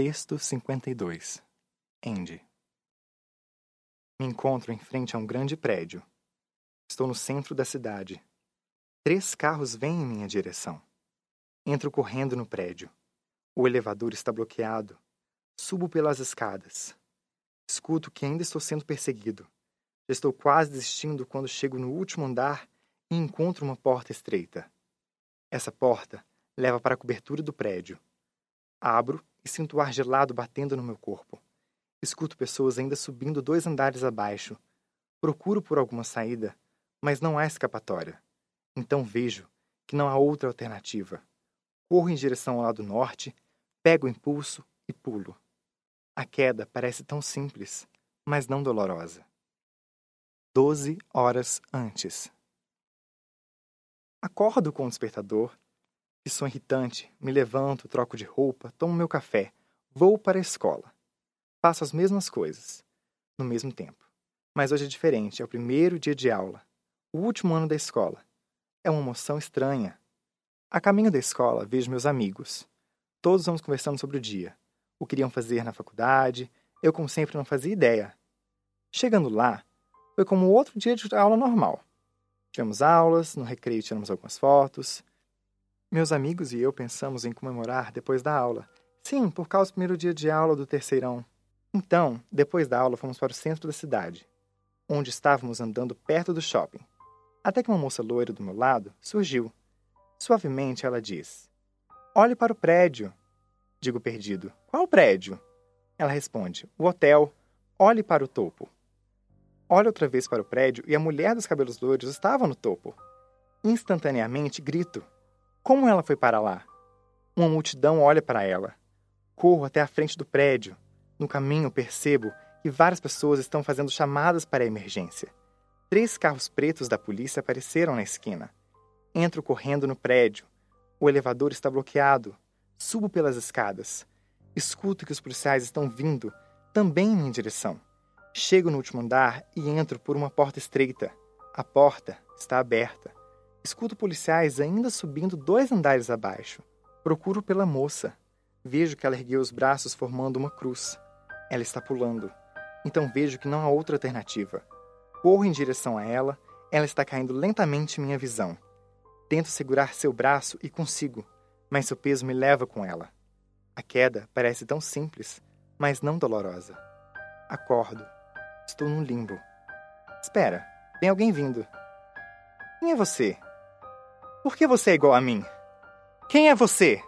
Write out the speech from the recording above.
Texto 52 Andy Me encontro em frente a um grande prédio. Estou no centro da cidade. Três carros vêm em minha direção. Entro correndo no prédio. O elevador está bloqueado. Subo pelas escadas. Escuto que ainda estou sendo perseguido. Estou quase desistindo quando chego no último andar e encontro uma porta estreita. Essa porta leva para a cobertura do prédio. Abro e sinto o ar gelado batendo no meu corpo. Escuto pessoas ainda subindo dois andares abaixo. Procuro por alguma saída, mas não há escapatória. Então vejo que não há outra alternativa. Corro em direção ao lado norte, pego o impulso e pulo. A queda parece tão simples, mas não dolorosa. Doze horas antes. Acordo com o despertador que som irritante. Me levanto, troco de roupa, tomo meu café, vou para a escola. Faço as mesmas coisas, no mesmo tempo. Mas hoje é diferente, é o primeiro dia de aula, o último ano da escola. É uma emoção estranha. A caminho da escola, vejo meus amigos. Todos vamos conversando sobre o dia. O que iriam fazer na faculdade, eu, como sempre, não fazia ideia. Chegando lá, foi como outro dia de aula normal. Tivemos aulas, no recreio tiramos algumas fotos, meus amigos e eu pensamos em comemorar depois da aula. Sim, por causa do primeiro dia de aula do terceirão. Então, depois da aula, fomos para o centro da cidade, onde estávamos andando perto do shopping. Até que uma moça loira do meu lado surgiu. Suavemente ela diz: Olhe para o prédio. Digo perdido: Qual prédio? Ela responde: O hotel. Olhe para o topo. Olho outra vez para o prédio e a mulher dos cabelos loiros estava no topo. Instantaneamente grito: como ela foi para lá? Uma multidão olha para ela. Corro até a frente do prédio. No caminho, percebo que várias pessoas estão fazendo chamadas para a emergência. Três carros pretos da polícia apareceram na esquina. Entro correndo no prédio. O elevador está bloqueado. Subo pelas escadas. Escuto que os policiais estão vindo, também em minha direção. Chego no último andar e entro por uma porta estreita. A porta está aberta. Escuto policiais ainda subindo dois andares abaixo. Procuro pela moça. Vejo que ela ergueu os braços formando uma cruz. Ela está pulando. Então vejo que não há outra alternativa. Corro em direção a ela. Ela está caindo lentamente em minha visão. Tento segurar seu braço e consigo, mas seu peso me leva com ela. A queda parece tão simples, mas não dolorosa. Acordo. Estou num limbo. Espera, tem alguém vindo. Quem é você? Por que você é igual a mim? Quem é você?